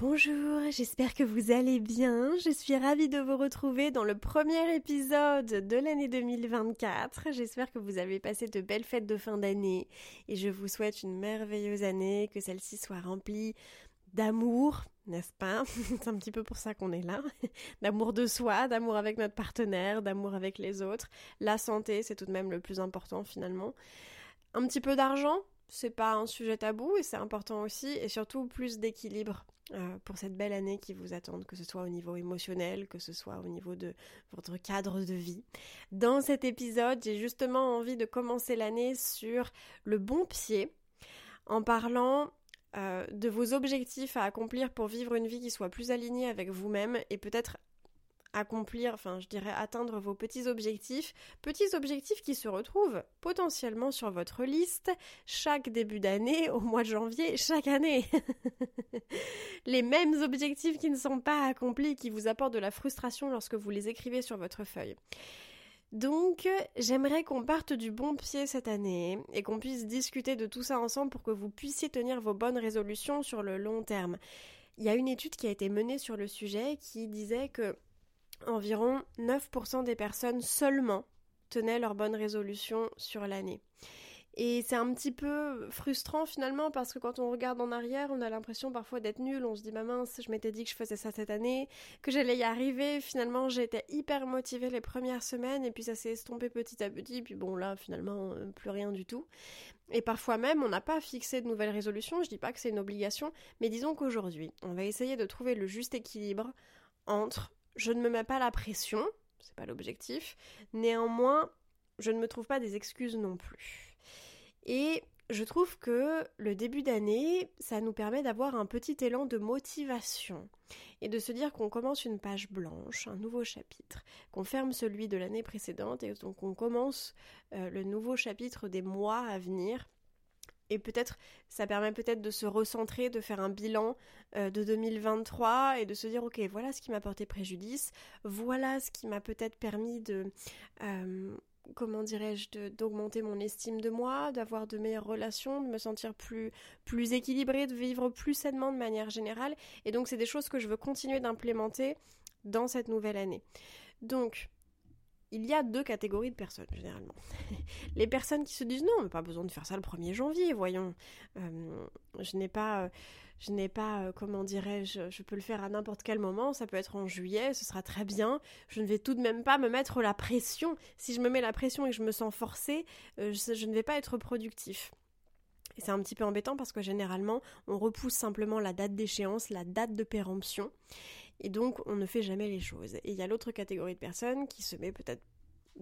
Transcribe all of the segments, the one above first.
Bonjour, j'espère que vous allez bien. Je suis ravie de vous retrouver dans le premier épisode de l'année 2024. J'espère que vous avez passé de belles fêtes de fin d'année et je vous souhaite une merveilleuse année, que celle-ci soit remplie d'amour, n'est-ce pas? C'est un petit peu pour ça qu'on est là. D'amour de soi, d'amour avec notre partenaire, d'amour avec les autres. La santé, c'est tout de même le plus important finalement. Un petit peu d'argent, c'est pas un sujet tabou et c'est important aussi, et surtout plus d'équilibre euh, pour cette belle année qui vous attend, que ce soit au niveau émotionnel, que ce soit au niveau de votre cadre de vie. Dans cet épisode, j'ai justement envie de commencer l'année sur le bon pied en parlant euh, de vos objectifs à accomplir pour vivre une vie qui soit plus alignée avec vous-même et peut-être accomplir, enfin je dirais atteindre vos petits objectifs, petits objectifs qui se retrouvent potentiellement sur votre liste chaque début d'année, au mois de janvier, chaque année. les mêmes objectifs qui ne sont pas accomplis, qui vous apportent de la frustration lorsque vous les écrivez sur votre feuille. Donc, j'aimerais qu'on parte du bon pied cette année et qu'on puisse discuter de tout ça ensemble pour que vous puissiez tenir vos bonnes résolutions sur le long terme. Il y a une étude qui a été menée sur le sujet qui disait que environ 9% des personnes seulement tenaient leurs bonnes résolutions sur l'année. Et c'est un petit peu frustrant finalement parce que quand on regarde en arrière, on a l'impression parfois d'être nul. On se dit, bah mince, je m'étais dit que je faisais ça cette année, que j'allais y arriver. Finalement, j'étais hyper motivée les premières semaines et puis ça s'est estompé petit à petit. Puis bon, là, finalement, euh, plus rien du tout. Et parfois même, on n'a pas fixé de nouvelles résolutions. Je dis pas que c'est une obligation, mais disons qu'aujourd'hui, on va essayer de trouver le juste équilibre entre je ne me mets pas la pression, c'est pas l'objectif. Néanmoins, je ne me trouve pas des excuses non plus. Et je trouve que le début d'année, ça nous permet d'avoir un petit élan de motivation et de se dire qu'on commence une page blanche, un nouveau chapitre, qu'on ferme celui de l'année précédente et donc on commence euh, le nouveau chapitre des mois à venir et peut-être ça permet peut-être de se recentrer, de faire un bilan euh, de 2023 et de se dire ok voilà ce qui m'a porté préjudice, voilà ce qui m'a peut-être permis de euh, comment dirais-je d'augmenter mon estime de moi, d'avoir de meilleures relations, de me sentir plus plus équilibrée, de vivre plus sainement de manière générale et donc c'est des choses que je veux continuer d'implémenter dans cette nouvelle année. Donc il y a deux catégories de personnes généralement. les personnes qui se disent non, mais pas besoin de faire ça le 1er janvier, voyons. Euh, je n'ai pas, euh, je n'ai pas, euh, comment dirais-je, je peux le faire à n'importe quel moment, ça peut être en juillet, ce sera très bien. Je ne vais tout de même pas me mettre la pression. Si je me mets la pression et que je me sens forcée, je, je ne vais pas être productif. Et c'est un petit peu embêtant parce que généralement, on repousse simplement la date d'échéance, la date de péremption. Et donc, on ne fait jamais les choses. Et il y a l'autre catégorie de personnes qui se met peut-être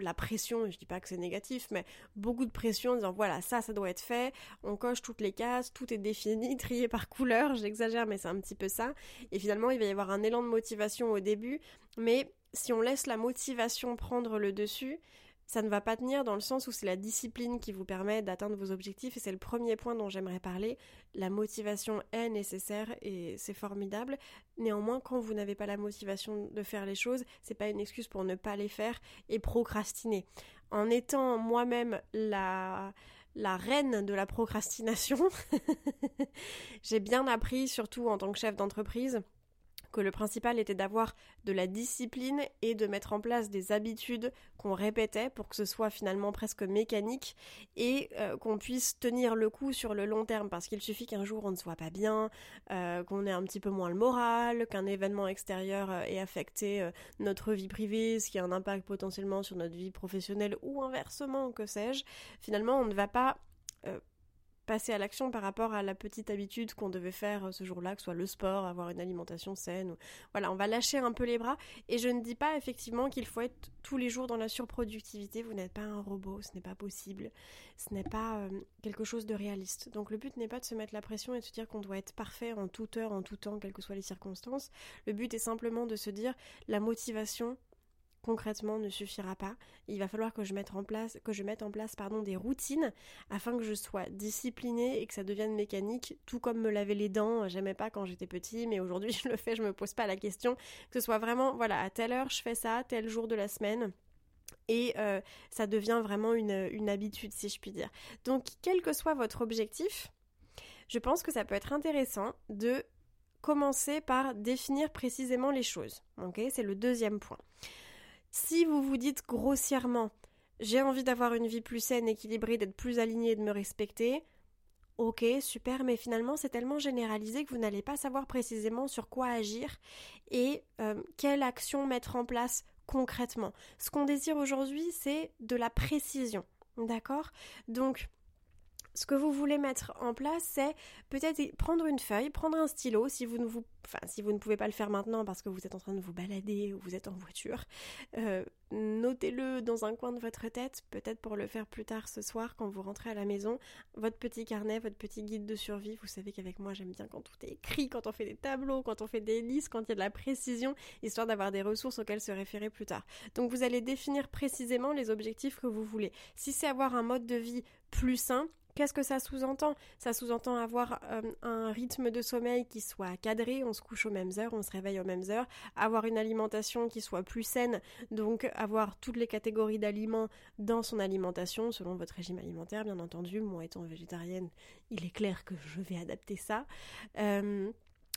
la pression, je dis pas que c'est négatif, mais beaucoup de pression en disant voilà, ça, ça doit être fait, on coche toutes les cases, tout est défini, trié par couleur, j'exagère, mais c'est un petit peu ça. Et finalement, il va y avoir un élan de motivation au début, mais si on laisse la motivation prendre le dessus, ça ne va pas tenir dans le sens où c'est la discipline qui vous permet d'atteindre vos objectifs et c'est le premier point dont j'aimerais parler. La motivation est nécessaire et c'est formidable. Néanmoins, quand vous n'avez pas la motivation de faire les choses, c'est pas une excuse pour ne pas les faire et procrastiner. En étant moi-même la la reine de la procrastination, j'ai bien appris, surtout en tant que chef d'entreprise, que le principal était d'avoir de la discipline et de mettre en place des habitudes qu'on répétait pour que ce soit finalement presque mécanique et euh, qu'on puisse tenir le coup sur le long terme. Parce qu'il suffit qu'un jour on ne soit pas bien, euh, qu'on ait un petit peu moins le moral, qu'un événement extérieur euh, ait affecté notre vie privée, ce qui a un impact potentiellement sur notre vie professionnelle ou inversement, que sais-je, finalement on ne va pas passer à l'action par rapport à la petite habitude qu'on devait faire euh, ce jour-là, que soit le sport, avoir une alimentation saine. Voilà, on va lâcher un peu les bras. Et je ne dis pas effectivement qu'il faut être tous les jours dans la surproductivité. Vous n'êtes pas un robot, ce n'est pas possible. Ce n'est pas euh, quelque chose de réaliste. Donc le but n'est pas de se mettre la pression et de se dire qu'on doit être parfait en toute heure, en tout temps, quelles que soient les circonstances. Le but est simplement de se dire la motivation, concrètement ne suffira pas. Il va falloir que je mette en place, que je mette en place pardon, des routines afin que je sois disciplinée et que ça devienne mécanique, tout comme me laver les dents. J'aimais pas quand j'étais petit, mais aujourd'hui je le fais, je me pose pas la question. Que ce soit vraiment, voilà, à telle heure je fais ça, tel jour de la semaine. Et euh, ça devient vraiment une, habitude, si je puis dire. Donc, quel que soit votre objectif, je pense que ça peut être intéressant de commencer par définir précisément les choses. Ok, c'est le deuxième point. Si vous vous dites grossièrement j'ai envie d'avoir une vie plus saine, équilibrée, d'être plus alignée et de me respecter, ok, super, mais finalement c'est tellement généralisé que vous n'allez pas savoir précisément sur quoi agir et euh, quelle action mettre en place concrètement. Ce qu'on désire aujourd'hui, c'est de la précision. D'accord? Donc, ce que vous voulez mettre en place, c'est peut-être prendre une feuille, prendre un stylo, si vous ne pouvez pas le faire maintenant parce que vous êtes en train de vous balader ou vous êtes en voiture, euh, notez-le dans un coin de votre tête, peut-être pour le faire plus tard ce soir quand vous rentrez à la maison. Votre petit carnet, votre petit guide de survie. Vous savez qu'avec moi, j'aime bien quand tout est écrit, quand on fait des tableaux, quand on fait des listes, quand il y a de la précision, histoire d'avoir des ressources auxquelles se référer plus tard. Donc vous allez définir précisément les objectifs que vous voulez. Si c'est avoir un mode de vie plus sain, Qu'est-ce que ça sous-entend? Ça sous-entend avoir euh, un rythme de sommeil qui soit cadré, on se couche aux mêmes heures, on se réveille aux mêmes heures, avoir une alimentation qui soit plus saine, donc avoir toutes les catégories d'aliments dans son alimentation, selon votre régime alimentaire, bien entendu. Moi étant végétarienne, il est clair que je vais adapter ça. Euh,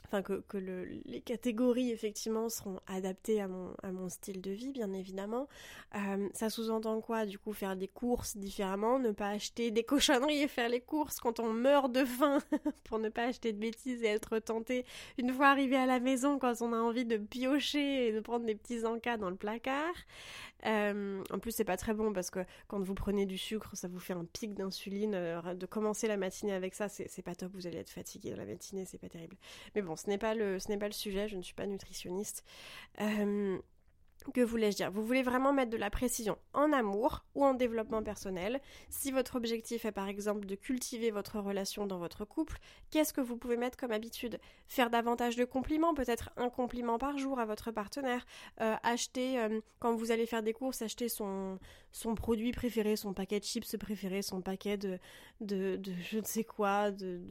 enfin que, que le, les catégories effectivement seront adaptées à mon, à mon style de vie bien évidemment. Euh, ça sous-entend quoi du coup faire des courses différemment, ne pas acheter des cochonneries et faire les courses quand on meurt de faim pour ne pas acheter de bêtises et être tenté une fois arrivé à la maison quand on a envie de piocher et de prendre des petits encas dans le placard. Euh, en plus c'est pas très bon parce que quand vous prenez du sucre ça vous fait un pic d'insuline. Euh, de commencer la matinée avec ça c'est pas top, vous allez être fatigué dans la matinée, c'est pas terrible. Mais bon ce n'est pas le, ce n'est pas le sujet, je ne suis pas nutritionniste. Euh, que voulais-je dire? Vous voulez vraiment mettre de la précision en amour ou en développement personnel? Si votre objectif est par exemple de cultiver votre relation dans votre couple, qu'est-ce que vous pouvez mettre comme habitude? Faire davantage de compliments, peut-être un compliment par jour à votre partenaire. Euh, acheter, euh, quand vous allez faire des courses, acheter son, son produit préféré, son paquet de chips préféré, son paquet de, de, je ne sais quoi, de,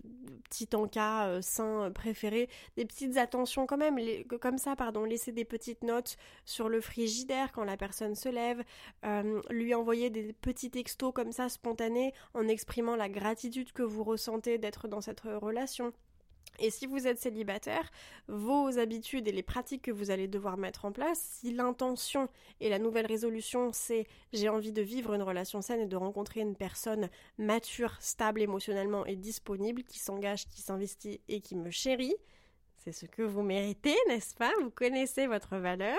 petits encas euh, sains préférés. Des petites attentions quand même, comme ça, pardon, laisser des petites notes sur le frigidaire quand la personne se lève, euh, lui envoyer des petits textos comme ça spontanés en exprimant la gratitude que vous ressentez d'être dans cette relation. Et si vous êtes célibataire, vos habitudes et les pratiques que vous allez devoir mettre en place, si l'intention et la nouvelle résolution c'est j'ai envie de vivre une relation saine et de rencontrer une personne mature, stable émotionnellement et disponible, qui s'engage, qui s'investit et qui me chérit, c'est ce que vous méritez, n'est-ce pas? Vous connaissez votre valeur,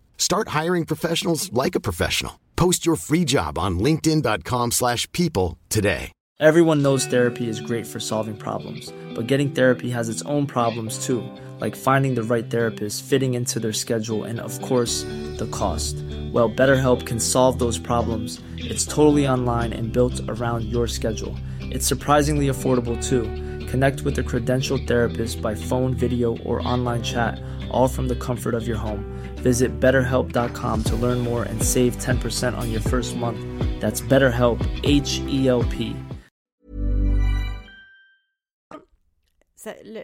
Start hiring professionals like a professional. Post your free job on linkedin.com/people today. Everyone knows therapy is great for solving problems, but getting therapy has its own problems too, like finding the right therapist, fitting into their schedule, and of course, the cost. Well, BetterHelp can solve those problems. It's totally online and built around your schedule. It's surprisingly affordable too. Connect with a credentialed therapist by phone, video, or online chat, all from the comfort of your home. Visit betterhelp.com to learn more and save 10% on your first month. That's BetterHelp, H E L P.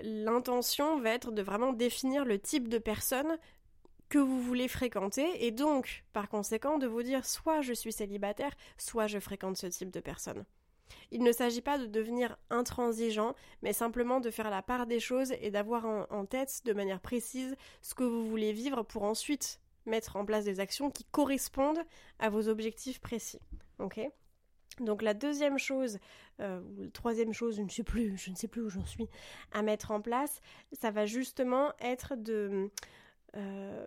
l'intention va être de vraiment définir le type de personne que vous voulez fréquenter et donc, par conséquent, de vous dire soit je suis célibataire, soit je fréquente ce type de personne. Il ne s'agit pas de devenir intransigeant, mais simplement de faire la part des choses et d'avoir en, tête de manière précise ce que vous voulez vivre pour ensuite mettre en place des actions qui correspondent à vos objectifs précis. Ok? Donc la deuxième chose, euh, ou la troisième chose, je ne sais plus, je ne sais plus où j'en suis, à mettre en place, ça va justement être de, euh,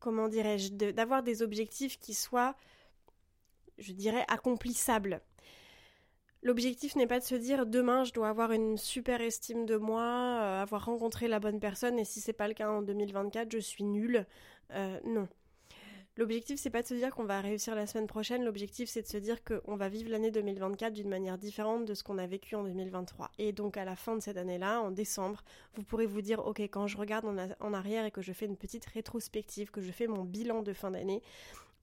comment dirais-je, d'avoir des objectifs qui soient, je dirais, accomplissables. L'objectif n'est pas de se dire demain je dois avoir une super estime de moi, euh, avoir rencontré la bonne personne et si c'est pas le cas en 2024 je suis nulle. Euh, non. L'objectif c'est pas de se dire qu'on va réussir la semaine prochaine, l'objectif c'est de se dire qu'on va vivre l'année 2024 d'une manière différente de ce qu'on a vécu en 2023. Et donc à la fin de cette année-là, en décembre, vous pourrez vous dire ok quand je regarde en, arrière et que je fais une petite rétrospective, que je fais mon bilan de fin d'année,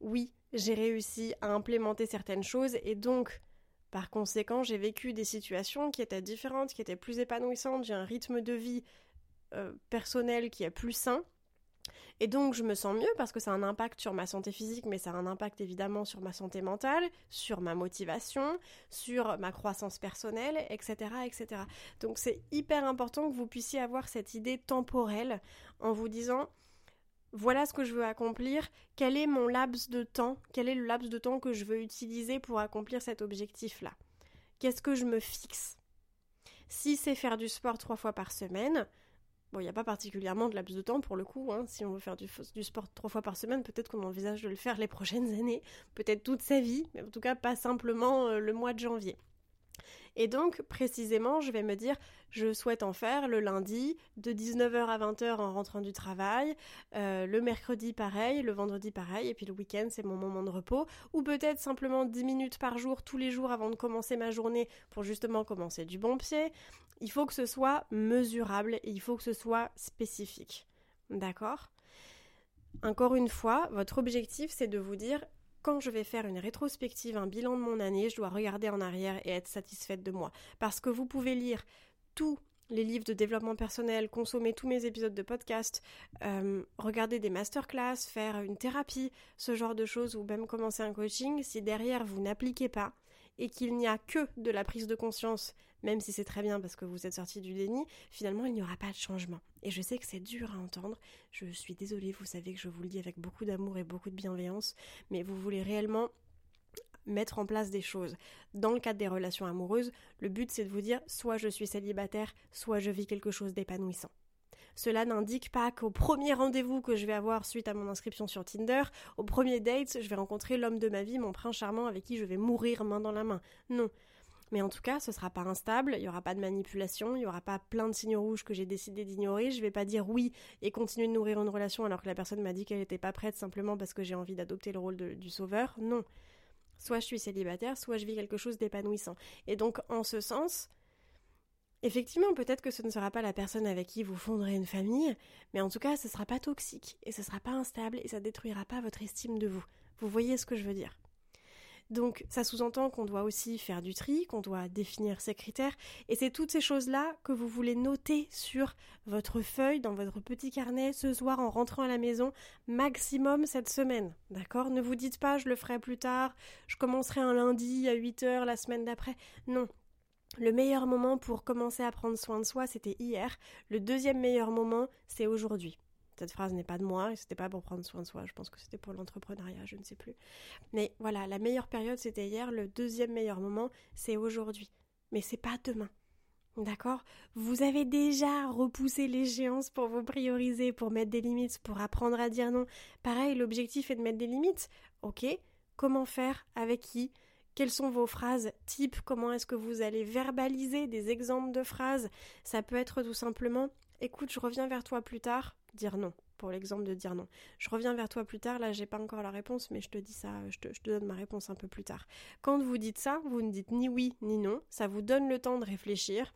oui j'ai réussi à implémenter certaines choses et donc par conséquent, j'ai vécu des situations qui étaient différentes, qui étaient plus épanouissantes, j'ai un rythme de vie euh, personnel qui est plus sain. Et donc je me sens mieux parce que ça a un impact sur ma santé physique, mais ça a un impact évidemment sur ma santé mentale, sur ma motivation, sur ma croissance personnelle, etc. etc. Donc c'est hyper important que vous puissiez avoir cette idée temporelle en vous disant voilà ce que je veux accomplir, quel est mon laps de temps, quel est le laps de temps que je veux utiliser pour accomplir cet objectif-là? Qu'est-ce que je me fixe? Si c'est faire du sport trois fois par semaine, bon, il n'y a pas particulièrement de laps de temps pour le coup, hein. si on veut faire du, sport trois fois par semaine, peut-être qu'on envisage de le faire les prochaines années, peut-être toute sa vie, mais en tout cas pas simplement euh, le mois de janvier. Et donc, précisément, je vais me dire, je souhaite en faire le lundi de 19h à 20h en rentrant du travail, euh, le mercredi pareil, le vendredi pareil, et puis le week-end c'est mon moment de repos, ou peut-être simplement 10 minutes par jour, tous les jours avant de commencer ma journée pour justement commencer du bon pied. Il faut que ce soit mesurable et il faut que ce soit spécifique. D'accord? Encore une fois, votre objectif c'est de vous dire quand je vais faire une rétrospective, un bilan de mon année, je dois regarder en arrière et être satisfaite de moi. Parce que vous pouvez lire tous les livres de développement personnel, consommer tous mes épisodes de podcast, euh, regarder des masterclass, faire une thérapie, ce genre de choses, ou même commencer un coaching, si derrière vous n'appliquez pas et qu'il n'y a que de la prise de conscience, même si c'est très bien parce que vous êtes sorti du déni, finalement il n'y aura pas de changement. Et je sais que c'est dur à entendre, je suis désolée, vous savez que je vous le dis avec beaucoup d'amour et beaucoup de bienveillance, mais vous voulez réellement mettre en place des choses. Dans le cadre des relations amoureuses, le but c'est de vous dire soit je suis célibataire, soit je vis quelque chose d'épanouissant. Cela n'indique pas qu'au premier rendez-vous que je vais avoir suite à mon inscription sur Tinder, au premier date, je vais rencontrer l'homme de ma vie, mon prince charmant avec qui je vais mourir main dans la main. Non. Mais en tout cas, ce sera pas instable, il y aura pas de manipulation, il y aura pas plein de signes rouges que j'ai décidé d'ignorer, je vais pas dire oui et continuer de nourrir une relation alors que la personne m'a dit qu'elle n'était pas prête simplement parce que j'ai envie d'adopter le rôle du sauveur. Non. Soit je suis célibataire, soit je vis quelque chose d'épanouissant. Et donc, en ce sens, Effectivement, peut-être que ce ne sera pas la personne avec qui vous fonderez une famille, mais en tout cas, ce ne sera pas toxique, et ce ne sera pas instable, et ça détruira pas votre estime de vous. Vous voyez ce que je veux dire donc ça sous-entend qu'on doit aussi faire du tri, qu'on doit définir ses critères, et c'est toutes ces choses-là que vous voulez noter sur votre feuille, dans votre petit carnet, ce soir en rentrant à la maison, maximum cette semaine. D'accord? Ne vous dites pas je le ferai plus tard, je commencerai un lundi à 8h la semaine d'après. Non, le meilleur moment pour commencer à prendre soin de soi, c'était hier. Le deuxième meilleur moment, c'est aujourd'hui. Cette phrase n'est pas de moi, et c'était pas pour prendre soin de soi, je pense que c'était pour l'entrepreneuriat, je ne sais plus. Mais voilà, la meilleure période c'était hier, le deuxième meilleur moment c'est aujourd'hui. Mais c'est pas demain. D'accord? Vous avez déjà repoussé l'échéance pour vous prioriser, pour mettre des limites, pour apprendre à dire non. Pareil, l'objectif est de mettre des limites. Ok Comment faire? Avec qui? Quelles sont vos phrases type? Comment est-ce que vous allez verbaliser des exemples de phrases? Ça peut être tout simplement Écoute, je reviens vers toi plus tard dire non, pour l'exemple de dire non. Je reviens vers toi plus tard, là j'ai pas encore la réponse, mais je te dis ça, je te, je te donne ma réponse un peu plus tard. Quand vous dites ça, vous ne dites ni oui ni non, ça vous donne le temps de réfléchir,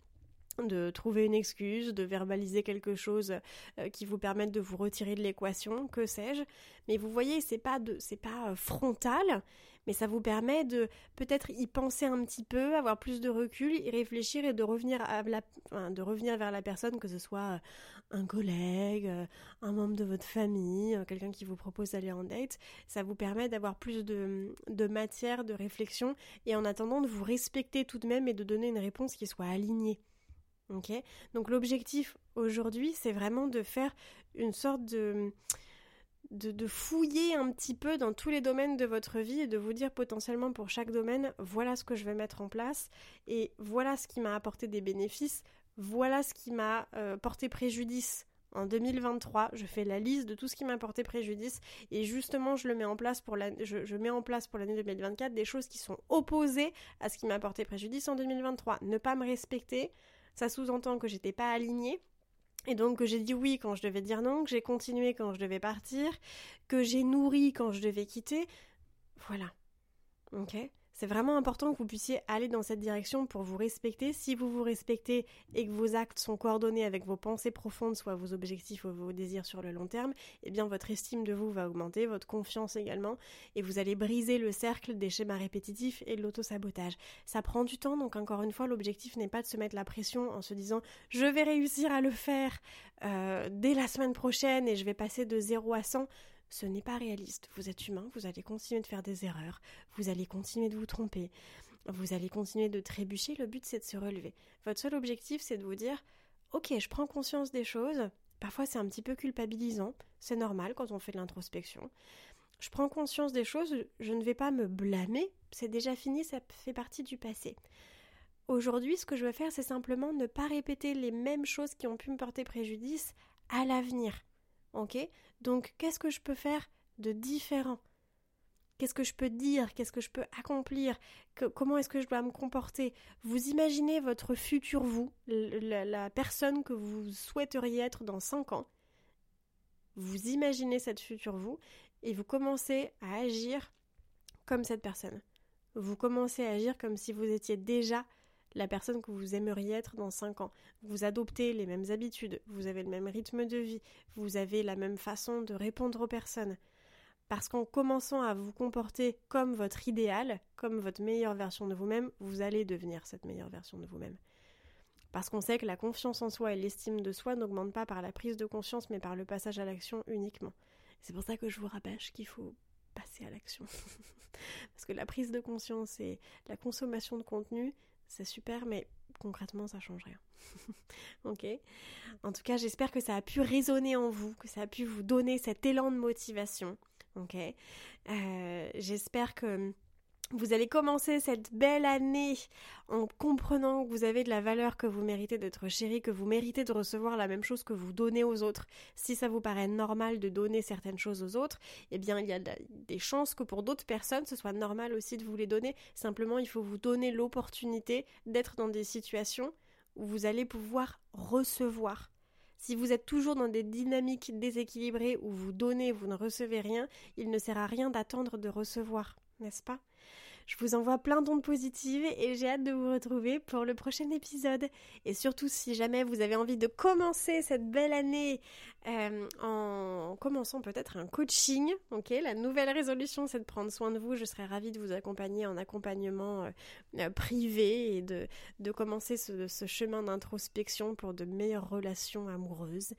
de trouver une excuse, de verbaliser quelque chose euh, qui vous permette de vous retirer de l'équation, que sais-je. Mais vous voyez, c'est pas de, c'est pas euh, frontal, mais ça vous permet de peut-être y penser un petit peu, avoir plus de recul, y réfléchir et de revenir à la, de revenir vers la personne, que ce soit euh, un collègue, un membre de votre famille, quelqu'un qui vous propose d'aller en date. Ça vous permet d'avoir plus de matière, de réflexion, et en attendant de vous respecter tout de même et de donner une réponse qui soit alignée. Donc l'objectif aujourd'hui, c'est vraiment de faire une sorte de, de, fouiller un petit peu dans tous les domaines de votre vie et de vous dire potentiellement pour chaque domaine, voilà ce que je vais mettre en place et voilà ce qui m'a apporté des bénéfices, voilà ce qui m'a euh, porté préjudice. En 2023, je fais la liste de tout ce qui m'a porté préjudice et justement, je le mets en place pour la, je, mets en place pour l'année 2024 des choses qui sont opposées à ce qui m'a porté préjudice en 2023. Ne pas me respecter, ça sous-entend que j'étais pas alignée. Et donc que j'ai dit oui quand je devais dire non, que j'ai continué quand je devais partir, que j'ai nourri quand je devais quitter. Voilà. Ok c'est vraiment important que vous puissiez aller dans cette direction pour vous respecter. Si vous vous respectez et que vos actes sont coordonnés avec vos pensées profondes, soit vos objectifs ou vos désirs sur le long terme, eh bien votre estime de vous va augmenter, votre confiance également, et vous allez briser le cercle des schémas répétitifs et de l'autosabotage. Ça prend du temps, donc encore une fois, l'objectif n'est pas de se mettre la pression en se disant je vais réussir à le faire euh, dès la semaine prochaine et je vais passer de 0 à 100 ce n'est pas réaliste. Vous êtes humain, vous allez continuer de faire des erreurs, vous allez continuer de vous tromper, vous allez continuer de trébucher, le but c'est de se relever. Votre seul objectif c'est de vous dire Ok, je prends conscience des choses, parfois c'est un petit peu culpabilisant, c'est normal quand on fait de l'introspection. Je prends conscience des choses, je ne vais pas me blâmer, c'est déjà fini, ça fait partie du passé. Aujourd'hui, ce que je veux faire, c'est simplement ne pas répéter les mêmes choses qui ont pu me porter préjudice à l'avenir. Ok? Donc, qu'est-ce que je peux faire de différent? Qu'est-ce que je peux dire? Qu'est-ce que je peux accomplir? Comment est-ce que je dois me comporter? Vous imaginez votre futur vous, la, la, personne que vous souhaiteriez être dans 5 ans. Vous imaginez cette future vous et vous commencez à agir comme cette personne. Vous commencez à agir comme si vous étiez déjà la personne que vous aimeriez être dans 5 ans. Vous adoptez les mêmes habitudes, vous avez le même rythme de vie, vous avez la même façon de répondre aux personnes. Parce qu'en commençant à vous comporter comme votre idéal, comme votre meilleure version de vous-même, vous allez devenir cette meilleure version de vous-même. Parce qu'on sait que la confiance en soi et l'estime de soi n'augmentent pas par la prise de conscience, mais par le passage à l'action uniquement. C'est pour ça que je vous rabâche qu'il faut passer à l'action. Parce que la prise de conscience et la consommation de contenu, c'est super, mais concrètement, ça change rien. ok En tout cas, j'espère que ça a pu résonner en vous, que ça a pu vous donner cet élan de motivation. Ok euh, J'espère que vous allez commencer cette belle année en comprenant que vous avez de la valeur, que vous méritez d'être chéri, que vous méritez de recevoir la même chose que vous donnez aux autres. Si ça vous paraît normal de donner certaines choses aux autres, eh bien il y a des chances que pour d'autres personnes ce soit normal aussi de vous les donner. Simplement il faut vous donner l'opportunité d'être dans des situations où vous allez pouvoir recevoir. Si vous êtes toujours dans des dynamiques déséquilibrées où vous donnez, vous ne recevez rien, il ne sert à rien d'attendre de recevoir n'est-ce pas? Je vous envoie plein d'ondes positives et j'ai hâte de vous retrouver pour le prochain épisode. Et surtout, si jamais vous avez envie de commencer cette belle année euh, en commençant peut-être un coaching, ok La nouvelle résolution, c'est de prendre soin de vous. Je serais ravie de vous accompagner en accompagnement euh, euh, privé et de, commencer ce, ce chemin d'introspection pour de meilleures relations amoureuses.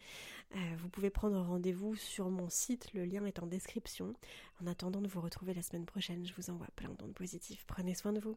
Vous pouvez prendre rendez-vous sur mon site, le lien est en description. En attendant de vous retrouver la semaine prochaine, je vous envoie plein d'ondes positives. Prenez soin de vous.